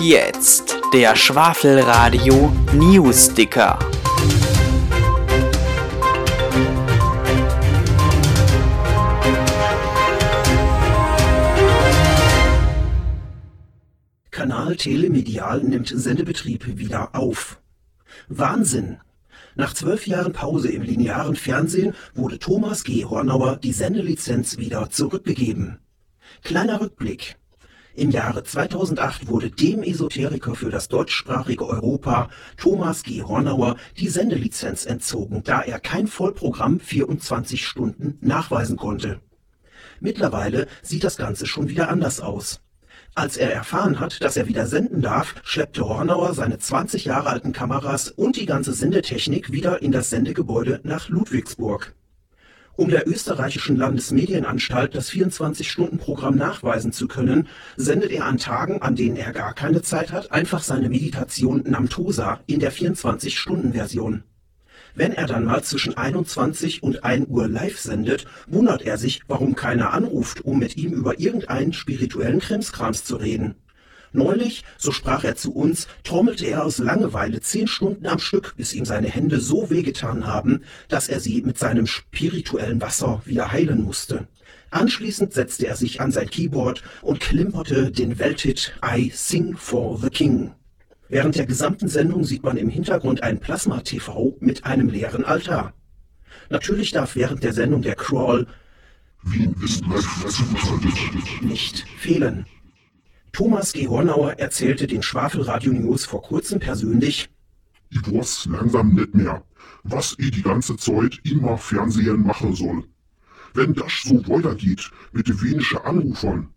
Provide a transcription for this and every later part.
jetzt der Schwafelradio Newsdicker. Kanal Telemedial nimmt Sendebetrieb wieder auf. Wahnsinn! Nach zwölf Jahren Pause im linearen Fernsehen wurde Thomas G. Hornauer die Sendelizenz wieder zurückgegeben. Kleiner Rückblick. Im Jahre 2008 wurde dem Esoteriker für das deutschsprachige Europa, Thomas G. Hornauer, die Sendelizenz entzogen, da er kein Vollprogramm 24 Stunden nachweisen konnte. Mittlerweile sieht das Ganze schon wieder anders aus. Als er erfahren hat, dass er wieder senden darf, schleppte Hornauer seine 20 Jahre alten Kameras und die ganze Sendetechnik wieder in das Sendegebäude nach Ludwigsburg. Um der österreichischen Landesmedienanstalt das 24-Stunden-Programm nachweisen zu können, sendet er an Tagen, an denen er gar keine Zeit hat, einfach seine Meditation Namtosa in der 24-Stunden-Version. Wenn er dann mal zwischen 21 und 1 Uhr live sendet, wundert er sich, warum keiner anruft, um mit ihm über irgendeinen spirituellen Krimskrams zu reden. Neulich, so sprach er zu uns, trommelte er aus Langeweile zehn Stunden am Stück, bis ihm seine Hände so wehgetan haben, dass er sie mit seinem spirituellen Wasser wieder heilen musste. Anschließend setzte er sich an sein Keyboard und klimperte den Welthit I Sing for the King. Während der gesamten Sendung sieht man im Hintergrund ein Plasma-TV mit einem leeren Altar. Natürlich darf während der Sendung der Crawl Wien ist nicht fehlen. Thomas G. Hornauer erzählte den Schwafelradio News vor kurzem persönlich, Ich weiß langsam nicht mehr, was ich die ganze Zeit immer Fernsehen machen soll. Wenn das so weitergeht mit den wenigen Anrufern,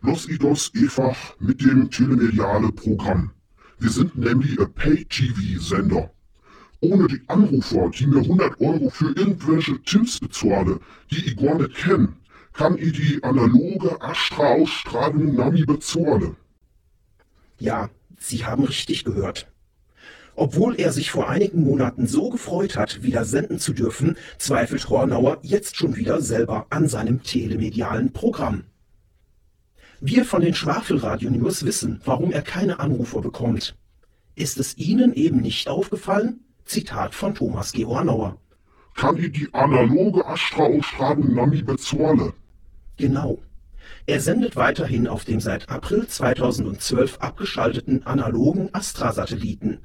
los ich das einfach mit dem telemediale Programm. Wir sind nämlich ein Pay-TV-Sender. Ohne die Anrufer, die mir 100 Euro für irgendwelche Tipps bezahlen, die ich gar nicht kenne, kann ich die analoge Astra-Ausstrahlung Nami bezahlen. ja, Sie haben richtig gehört. Obwohl er sich vor einigen Monaten so gefreut hat, wieder senden zu dürfen, zweifelt Hornauer jetzt schon wieder selber an seinem telemedialen Programm. Wir von den Schwafelradio News wissen, warum er keine Anrufer bekommt. Ist es Ihnen eben nicht aufgefallen? Zitat von Thomas G. Hornauer. Kann ich die analoge Astra-Ausstrahlung Nami bezahlen? Genau. Er sendet weiterhin auf dem seit April 2012 abgeschalteten analogen Astra-Satelliten.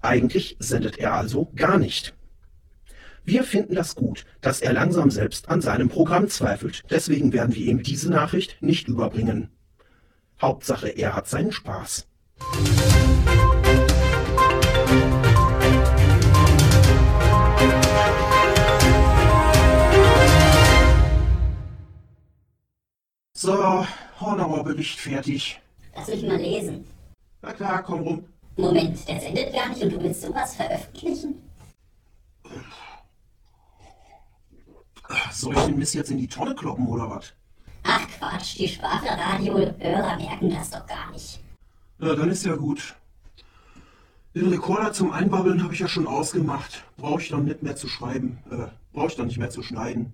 Eigentlich sendet er also gar nicht. Wir finden das gut, dass er langsam selbst an seinem Programm zweifelt. Deswegen werden wir ihm diese Nachricht nicht überbringen. Hauptsache, er hat seinen Spaß. So, Hornauer Bericht fertig. Lass mich mal lesen. Na klar, komm rum. Moment, der sendet gar nicht und du willst sowas veröffentlichen? Soll ich den Mist jetzt in die Tonne kloppen oder was? Ach Quatsch, die Schwafelradio-Hörer merken das doch gar nicht. Ja, dann ist ja gut. Den Rekorder zum Einbabbeln habe ich ja schon ausgemacht. Brauche ich dann nicht mehr zu schreiben. Äh, brauche ich dann nicht mehr zu schneiden.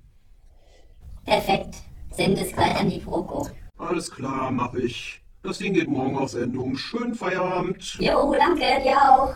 Perfekt. Send es gleich an die Proko. Alles klar, mache ich. Das Ding geht morgen auf Sendung. Schönen Feierabend. Jo, danke, dir auch.